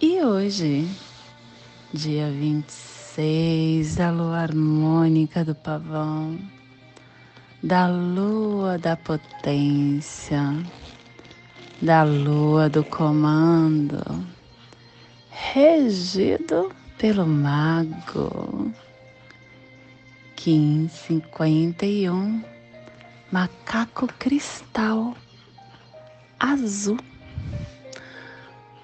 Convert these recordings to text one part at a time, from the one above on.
e hoje, dia 26 da lua harmônica do pavão, da lua da potência, da lua do comando, regido pelo mago. 1551, macaco cristal azul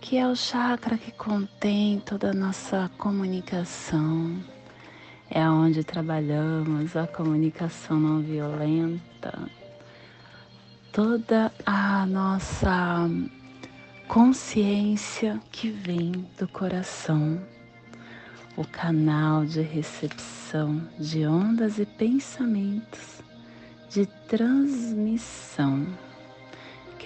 que é o chakra que contém toda a nossa comunicação. É onde trabalhamos a comunicação não violenta, toda a nossa consciência que vem do coração, o canal de recepção de ondas e pensamentos, de transmissão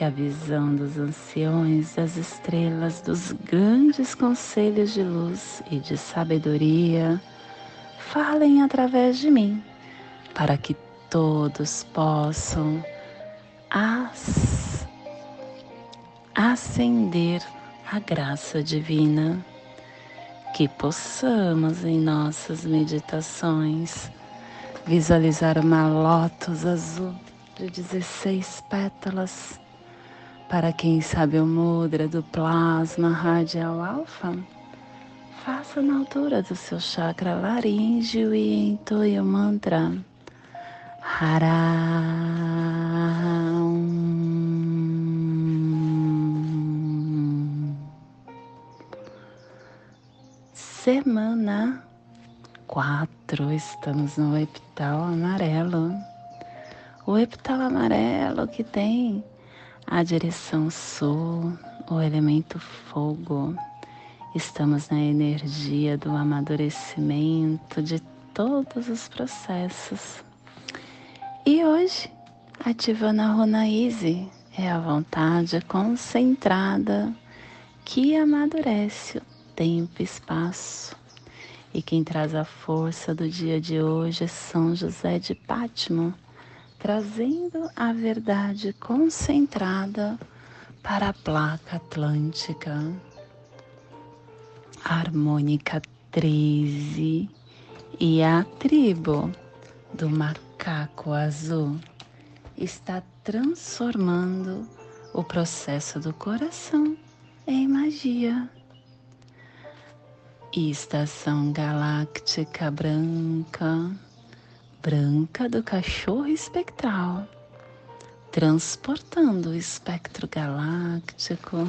que a visão dos anciões, das estrelas, dos grandes conselhos de luz e de sabedoria. Falem através de mim, para que todos possam as, acender a graça divina, que possamos em nossas meditações visualizar uma lótus azul de 16 pétalas para quem sabe o mudra do plasma radial alfa, faça na altura do seu chakra laríngeo e entoie o mantra Haram. Semana 4, estamos no epital amarelo. O epital amarelo que tem a direção sul, o elemento fogo. Estamos na energia do amadurecimento de todos os processos. E hoje, ativando a Runa Easy, é a vontade concentrada que amadurece o tempo e espaço. E quem traz a força do dia de hoje é São José de Pátimo trazendo a verdade concentrada para a placa atlântica. A harmônica 13 e a tribo do macaco azul está transformando o processo do coração em magia. Estação galáctica branca branca do cachorro espectral, transportando o espectro galáctico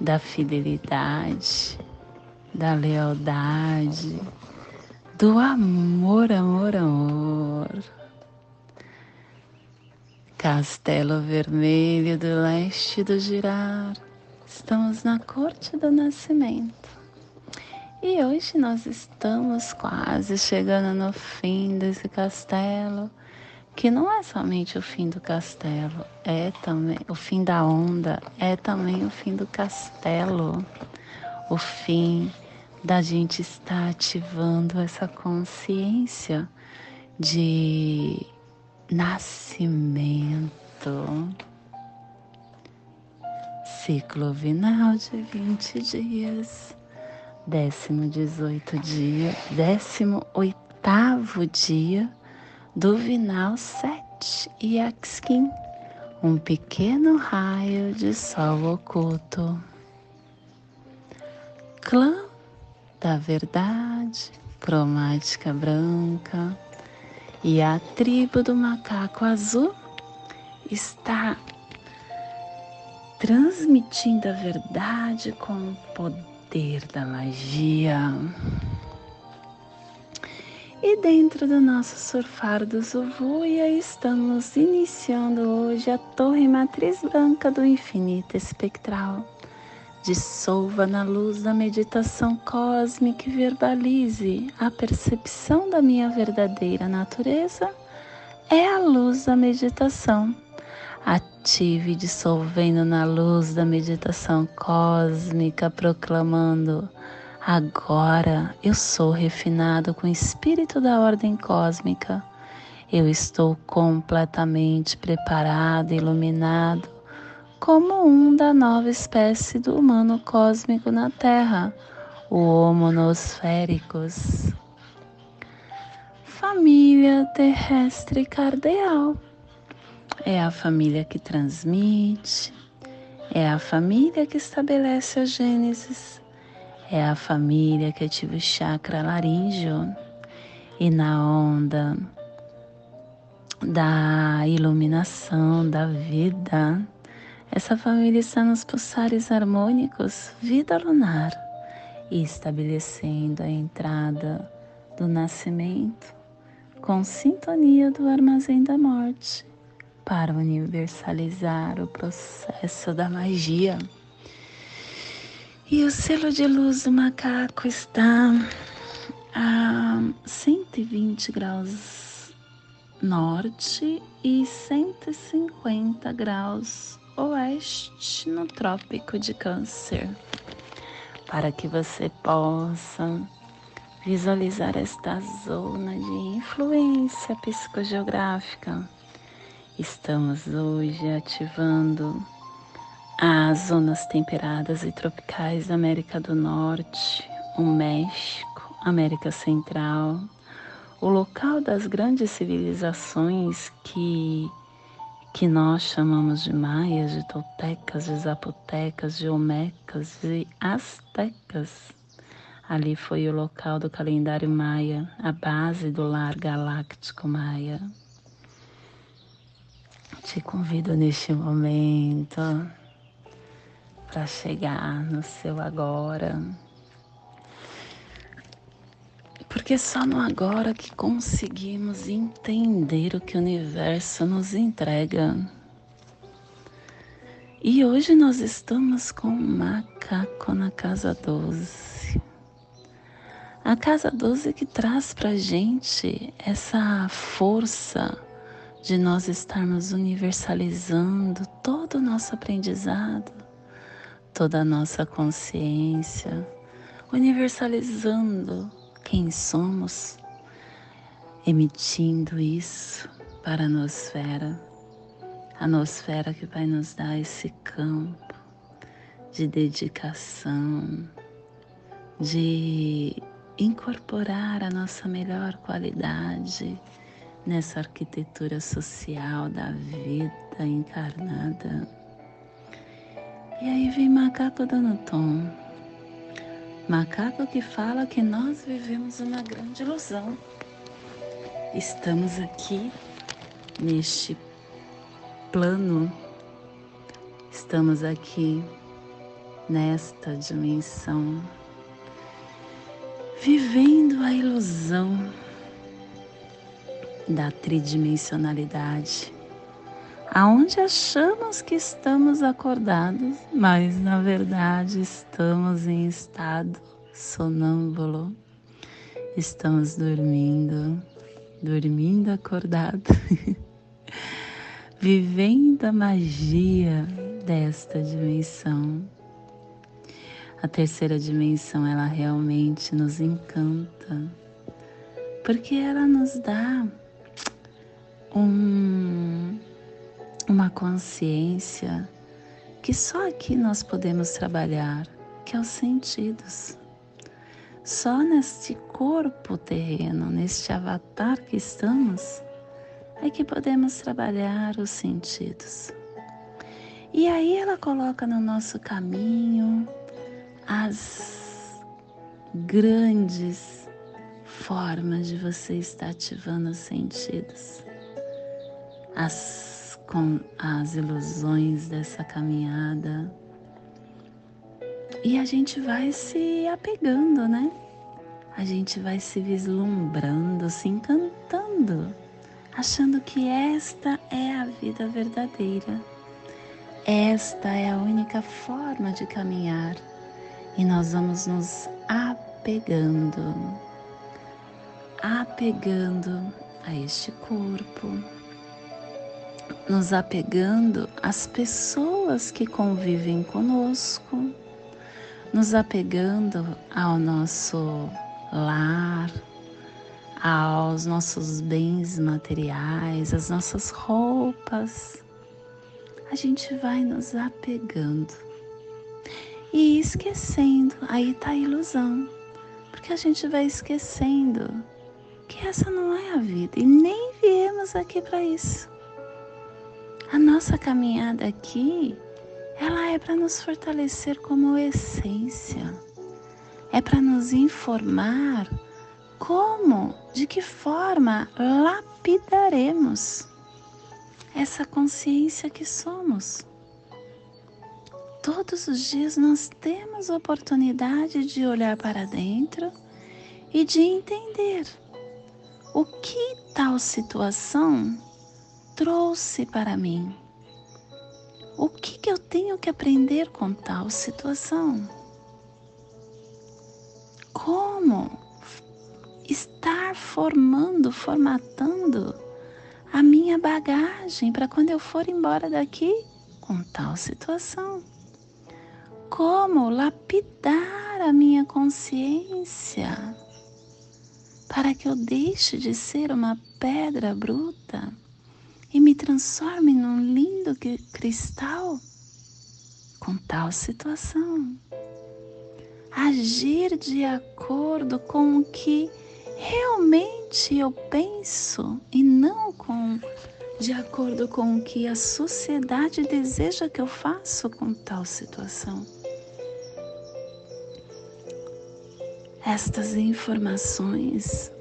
da fidelidade, da lealdade, do amor, amor, amor. Castelo Vermelho do Leste do Girar, estamos na Corte do Nascimento. E hoje nós estamos quase chegando no fim desse castelo, que não é somente o fim do castelo, é também o fim da onda, é também o fim do castelo, o fim da gente estar ativando essa consciência de nascimento. Ciclo vinal de 20 dias décimo dezoito dia, décimo oitavo dia do Vinal 7 e Axkin, um pequeno raio de sol oculto. Clã da verdade, cromática branca e a tribo do macaco azul está transmitindo a verdade com o poder da magia. E dentro do nosso surfar do Zuvuia, estamos iniciando hoje a torre matriz branca do infinito espectral. Dissolva na luz da meditação cósmica e verbalize a percepção da minha verdadeira natureza é a luz da meditação ative dissolvendo na luz da meditação cósmica, proclamando: Agora eu sou refinado com o espírito da ordem cósmica. Eu estou completamente preparado iluminado como um da nova espécie do humano cósmico na Terra, o Homo nosféricos. Família terrestre cardeal é a família que transmite, é a família que estabelece a Gênesis, é a família que ativa o chakra laríngeo e na onda da iluminação da vida. Essa família está nos pulsares harmônicos, vida lunar, e estabelecendo a entrada do nascimento com sintonia do armazém da morte para universalizar o processo da magia. E o selo de luz do macaco está a 120 graus norte e 150 graus oeste no Trópico de Câncer, para que você possa visualizar esta zona de influência psicogeográfica Estamos hoje ativando as zonas temperadas e tropicais da América do Norte, o México, América Central, o local das grandes civilizações que que nós chamamos de maias, de toltecas, de zapotecas, de olmecas, de astecas. Ali foi o local do calendário maia, a base do lar galáctico maia. Te convido neste momento para chegar no seu agora. Porque é só no agora que conseguimos entender o que o universo nos entrega. E hoje nós estamos com um macaco na casa 12. A casa 12 que traz pra gente essa força de nós estarmos universalizando todo o nosso aprendizado, toda a nossa consciência, universalizando quem somos, emitindo isso para a nosfera, a nosfera que vai nos dar esse campo de dedicação, de incorporar a nossa melhor qualidade nessa arquitetura social da vida encarnada. E aí vem macaco dando tom. Macaco que fala que nós vivemos uma grande ilusão. Estamos aqui neste plano, estamos aqui nesta dimensão, vivendo a ilusão da tridimensionalidade, aonde achamos que estamos acordados, mas na verdade estamos em estado sonâmbulo, estamos dormindo, dormindo acordado, vivendo a magia desta dimensão. A terceira dimensão, ela realmente nos encanta, porque ela nos dá um, uma consciência que só aqui nós podemos trabalhar, que é os sentidos. Só neste corpo terreno, neste avatar que estamos, é que podemos trabalhar os sentidos. E aí ela coloca no nosso caminho as grandes forma de você estar ativando os sentidos, as, com as ilusões dessa caminhada. E a gente vai se apegando, né? A gente vai se vislumbrando, se encantando, achando que esta é a vida verdadeira. Esta é a única forma de caminhar e nós vamos nos apegando, apegando a este corpo, nos apegando às pessoas que convivem conosco, nos apegando ao nosso lar, aos nossos bens materiais, às nossas roupas. A gente vai nos apegando e esquecendo. Aí tá a ilusão, porque a gente vai esquecendo que essa não é a vida e nem viemos aqui para isso. A nossa caminhada aqui, ela é para nos fortalecer como essência, é para nos informar como, de que forma lapidaremos essa consciência que somos. Todos os dias nós temos a oportunidade de olhar para dentro e de entender o que tal situação trouxe para mim. O que, que eu tenho que aprender com tal situação? Como estar formando, formatando a minha bagagem para quando eu for embora daqui com tal situação? como lapidar a minha consciência para que eu deixe de ser uma pedra bruta e me transforme num lindo cristal com tal situação. Agir de acordo com o que realmente eu penso e não com de acordo com o que a sociedade deseja que eu faça com tal situação. Estas informações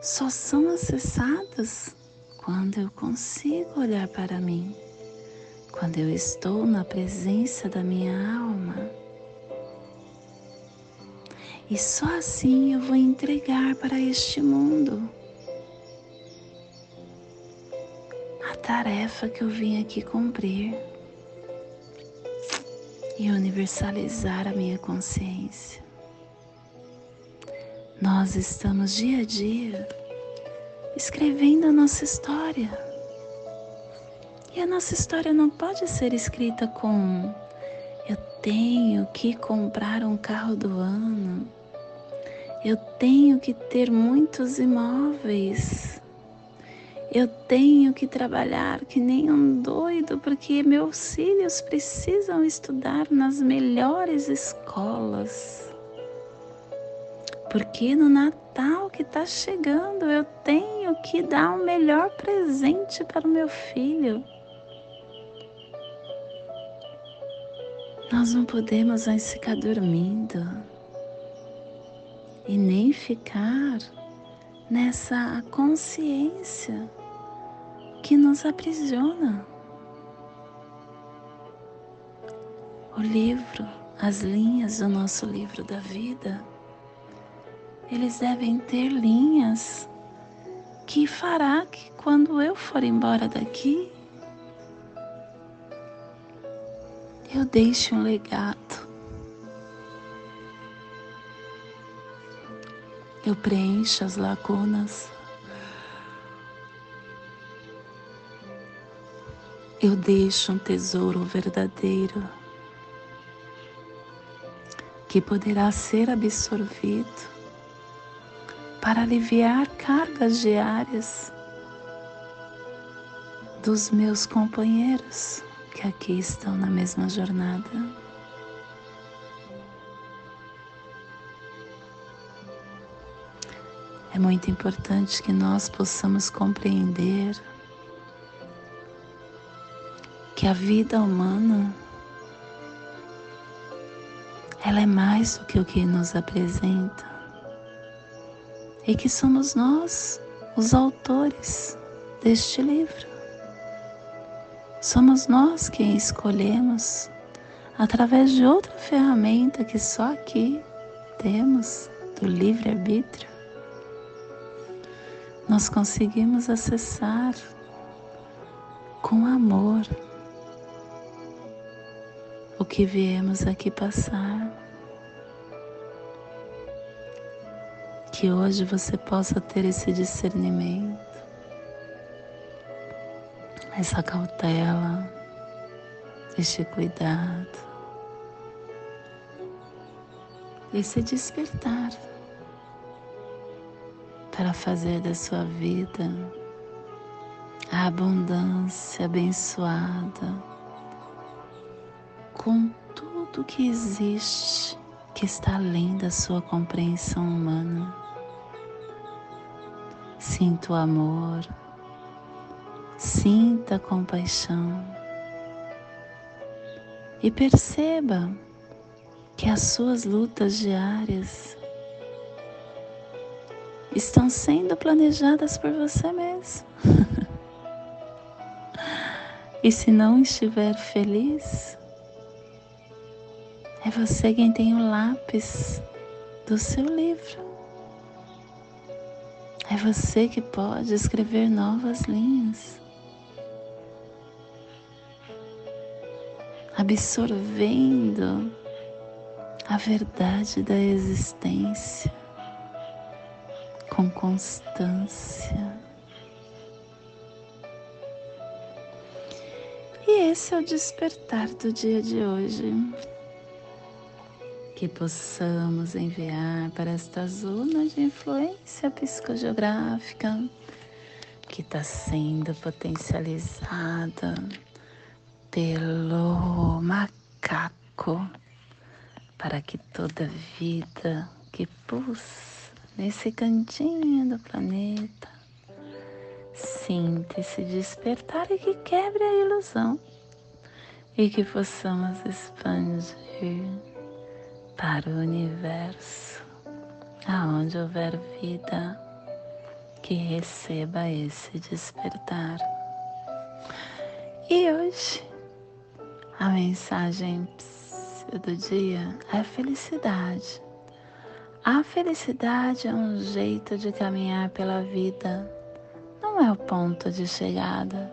só são acessadas quando eu consigo olhar para mim, quando eu estou na presença da minha alma. E só assim eu vou entregar para este mundo a tarefa que eu vim aqui cumprir e universalizar a minha consciência. Nós estamos dia a dia escrevendo a nossa história. E a nossa história não pode ser escrita com eu tenho que comprar um carro do ano, eu tenho que ter muitos imóveis, eu tenho que trabalhar que nem um doido porque meus filhos precisam estudar nas melhores escolas porque no Natal que está chegando eu tenho que dar o melhor presente para o meu filho. Nós não podemos mais ficar dormindo e nem ficar nessa consciência que nos aprisiona. O livro, as linhas do nosso livro da vida eles devem ter linhas que fará que quando eu for embora daqui, eu deixe um legado. Eu preencho as lacunas. Eu deixo um tesouro verdadeiro que poderá ser absorvido para aliviar cargas diárias dos meus companheiros que aqui estão na mesma jornada. É muito importante que nós possamos compreender que a vida humana ela é mais do que o que nos apresenta e que somos nós os autores deste livro. Somos nós quem escolhemos, através de outra ferramenta que só aqui temos do livre-arbítrio, nós conseguimos acessar com amor o que viemos aqui passar. Que hoje você possa ter esse discernimento, essa cautela, este cuidado, esse despertar para fazer da sua vida a abundância abençoada com tudo que existe que está além da sua compreensão humana. Sinta o amor, sinta a compaixão e perceba que as suas lutas diárias estão sendo planejadas por você mesmo. e se não estiver feliz, é você quem tem o lápis do seu livro. É você que pode escrever novas linhas. Absorvendo a verdade da existência com constância. E esse é o despertar do dia de hoje que possamos enviar para esta zona de influência psicogeográfica que está sendo potencializada pelo macaco, para que toda vida que pulsa nesse cantinho do planeta sinta esse despertar e que quebre a ilusão e que possamos expandir para o universo, aonde houver vida, que receba esse despertar. E hoje, a mensagem do dia é felicidade. A felicidade é um jeito de caminhar pela vida, não é o ponto de chegada,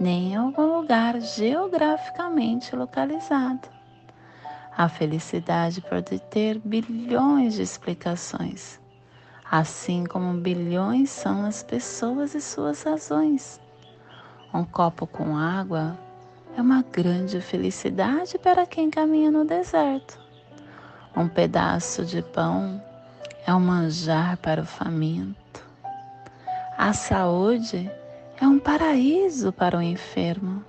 nem algum lugar geograficamente localizado. A felicidade pode ter bilhões de explicações, assim como bilhões são as pessoas e suas razões. Um copo com água é uma grande felicidade para quem caminha no deserto. Um pedaço de pão é um manjar para o faminto. A saúde é um paraíso para o enfermo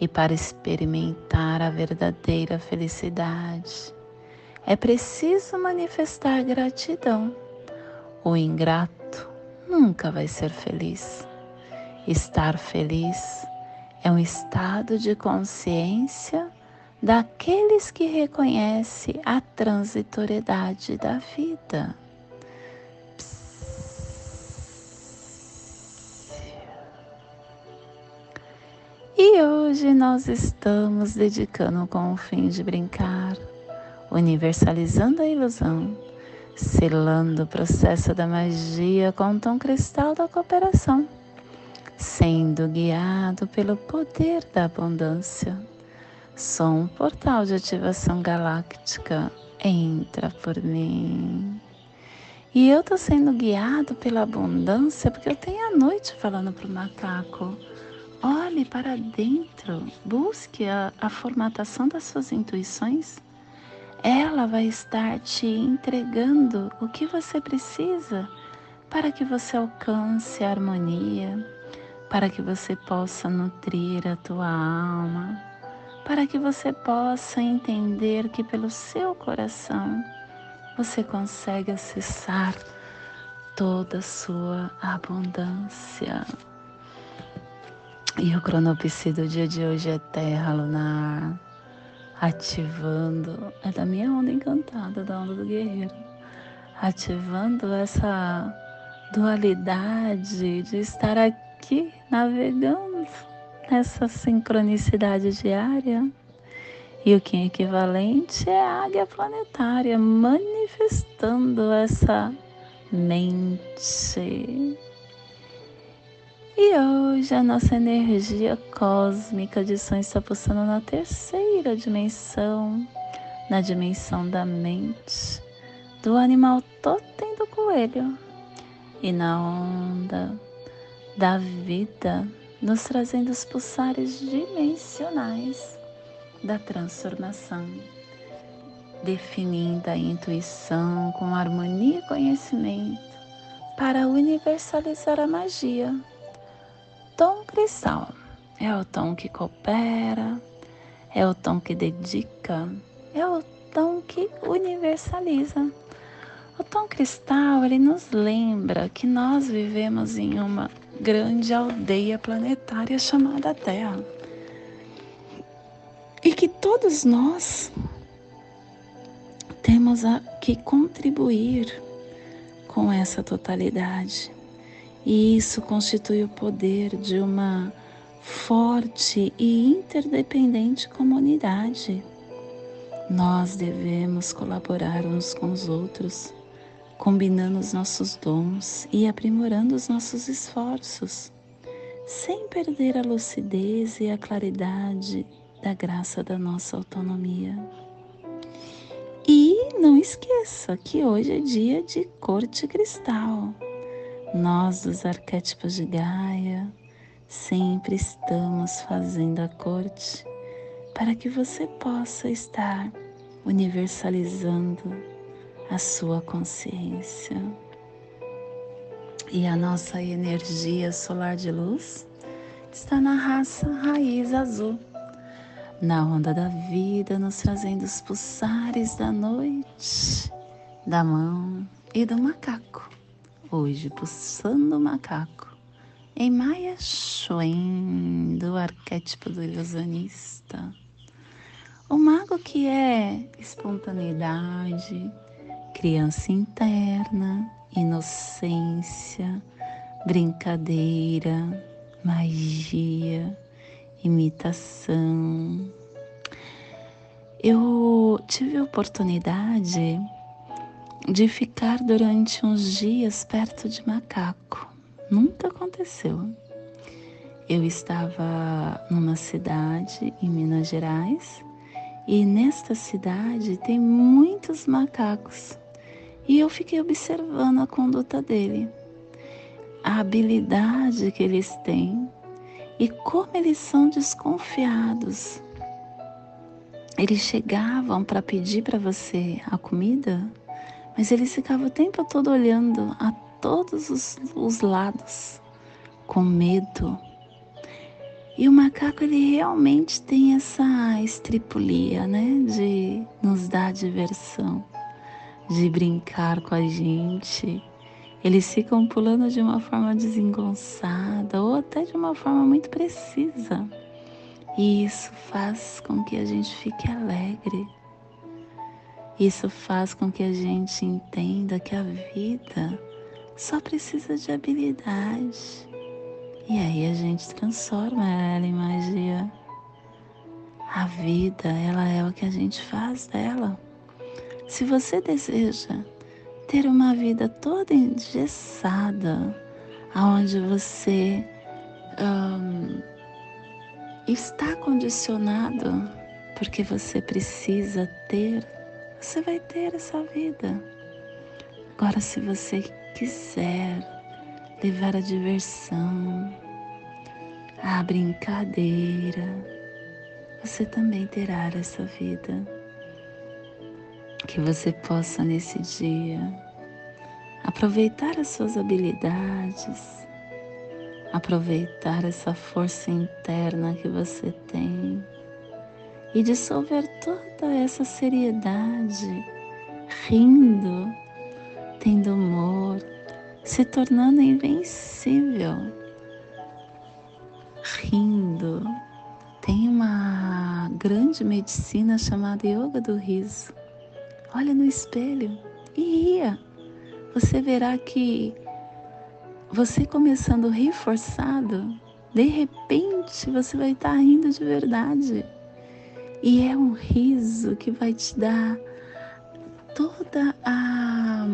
e para experimentar a verdadeira felicidade, é preciso manifestar gratidão. O ingrato nunca vai ser feliz. Estar feliz é um estado de consciência daqueles que reconhecem a transitoriedade da vida. Hoje nós estamos dedicando com o fim de brincar, universalizando a ilusão, selando o processo da magia com o tom cristal da cooperação, sendo guiado pelo poder da abundância. Sou um portal de ativação galáctica, entra por mim. E eu tô sendo guiado pela abundância porque eu tenho a noite falando pro macaco Olhe para dentro, busque a, a formatação das suas intuições. Ela vai estar te entregando o que você precisa para que você alcance a harmonia, para que você possa nutrir a tua alma, para que você possa entender que pelo seu coração você consegue acessar toda a sua abundância. E o cronopsi do dia de hoje é terra lunar, ativando, é da minha onda encantada, da onda do guerreiro, ativando essa dualidade de estar aqui navegando nessa sincronicidade diária. E o que é equivalente é a águia planetária manifestando essa mente. E hoje a nossa energia cósmica de som está pulsando na terceira dimensão, na dimensão da mente, do animal totem do coelho e na onda da vida, nos trazendo os pulsares dimensionais da transformação, definindo a intuição com harmonia e conhecimento para universalizar a magia. Tom cristal é o tom que coopera, é o tom que dedica, é o tom que universaliza o tom cristal, ele nos lembra que nós vivemos em uma grande aldeia planetária chamada Terra. E que todos nós temos a que contribuir com essa totalidade. E isso constitui o poder de uma forte e interdependente comunidade. Nós devemos colaborar uns com os outros combinando os nossos dons e aprimorando os nossos esforços, sem perder a lucidez e a claridade da graça da nossa autonomia. E não esqueça que hoje é dia de corte cristal. Nós, dos arquétipos de Gaia, sempre estamos fazendo a corte para que você possa estar universalizando a sua consciência. E a nossa energia solar de luz está na raça raiz azul, na onda da vida, nos trazendo os pulsares da noite, da mão e do macaco. Hoje, pulsando o macaco, em Maya Shuen, do arquétipo do ilusionista. O mago que é espontaneidade, criança interna, inocência, brincadeira, magia, imitação. Eu tive a oportunidade de ficar durante uns dias perto de macaco. Nunca aconteceu. Eu estava numa cidade em Minas Gerais e nesta cidade tem muitos macacos. E eu fiquei observando a conduta dele, a habilidade que eles têm e como eles são desconfiados. Eles chegavam para pedir para você a comida, mas eles ficavam o tempo todo olhando a todos os, os lados, com medo. E o macaco ele realmente tem essa estripulia, né, de nos dar diversão de brincar com a gente. Eles ficam pulando de uma forma desengonçada ou até de uma forma muito precisa. E isso faz com que a gente fique alegre. Isso faz com que a gente entenda que a vida só precisa de habilidade. E aí a gente transforma ela em magia. A vida, ela é o que a gente faz dela. Se você deseja ter uma vida toda engessada, onde você um, está condicionado porque você precisa ter, você vai ter essa vida. Agora, se você quiser levar a diversão, a brincadeira, você também terá essa vida que você possa nesse dia aproveitar as suas habilidades, aproveitar essa força interna que você tem e dissolver toda essa seriedade, rindo, tendo humor, se tornando invencível, rindo. Tem uma grande medicina chamada Yoga do Riso Olha no espelho e ria. você verá que você começando reforçado, de repente você vai estar rindo de verdade. E é um riso que vai te dar toda a.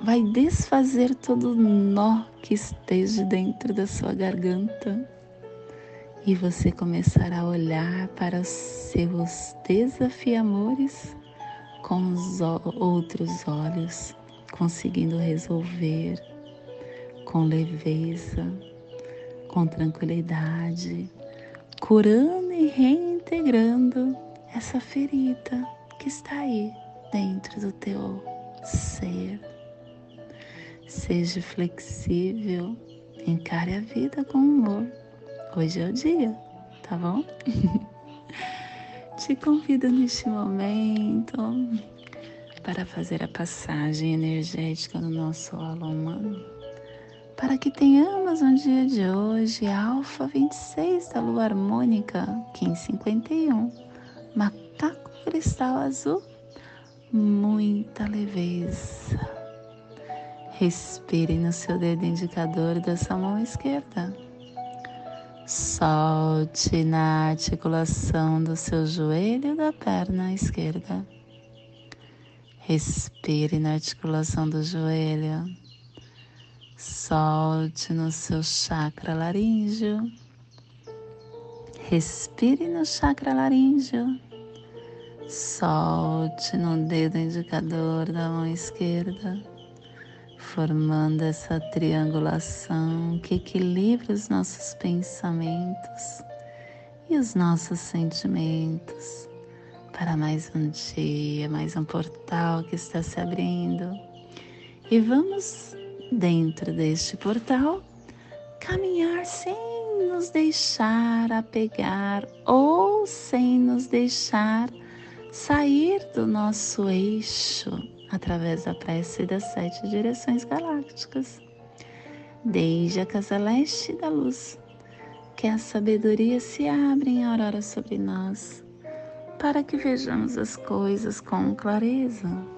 vai desfazer todo o nó que esteja dentro da sua garganta. E você começará a olhar para os seus desafiamores com os outros olhos, conseguindo resolver com leveza, com tranquilidade, curando e reintegrando essa ferida que está aí dentro do teu ser. Seja flexível, encare a vida com humor. Hoje é o dia, tá bom? Te convido neste momento para fazer a passagem energética no nosso aula humano para que tenhamos no dia de hoje Alfa 26 da Lua Harmônica 1551, Macaco Cristal Azul, muita leveza. Respire no seu dedo indicador da sua mão esquerda. Solte na articulação do seu joelho da perna esquerda. Respire na articulação do joelho Solte no seu chakra laríngeo. Respire no chakra laríngeo. Solte no dedo indicador da mão esquerda, formando essa triangulação que equilibra os nossos pensamentos e os nossos sentimentos para mais um dia, mais um portal que está se abrindo. E vamos dentro deste portal, caminhar sem nos deixar apegar ou sem nos deixar sair do nosso eixo através da prece das sete direções galácticas. Desde a casa leste da luz, que a sabedoria se abre em aurora sobre nós, para que vejamos as coisas com clareza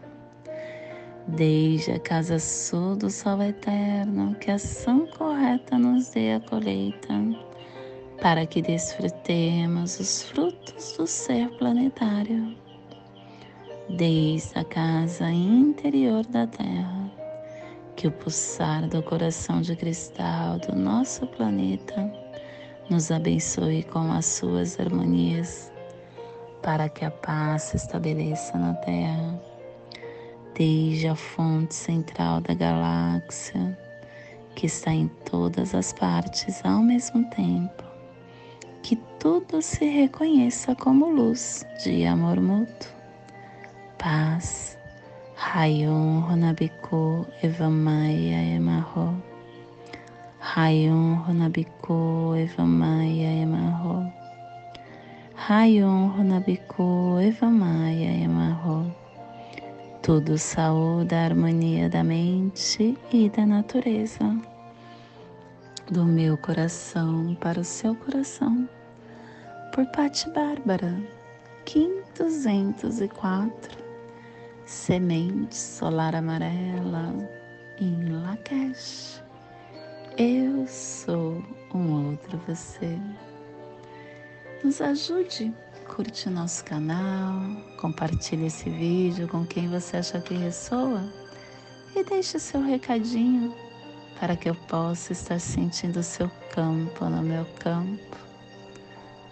Desde a casa sul do sol eterno, que a ação correta nos dê a colheita, para que desfrutemos os frutos do ser planetário. Desde a casa interior da Terra, que o pulsar do coração de cristal do nosso planeta nos abençoe com as suas harmonias, para que a paz se estabeleça na Terra desde a fonte central da galáxia, que está em todas as partes ao mesmo tempo, que tudo se reconheça como luz de amor mútuo, paz. Rayon Ronabiku Evamaya Emarro. Rayon Ronabiku Evamaya Emarro. Rayon Ronabiku Evamaya Emarro tudo saúde a harmonia da mente e da natureza. Do meu coração para o seu coração. Por Pati Bárbara, Kim 204, Semente Solar Amarela, em Lakesh. Eu sou um outro você. Nos ajude curte nosso canal, compartilhe esse vídeo com quem você acha que ressoa e deixe seu recadinho para que eu possa estar sentindo o seu campo no meu campo.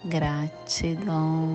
Gratidão.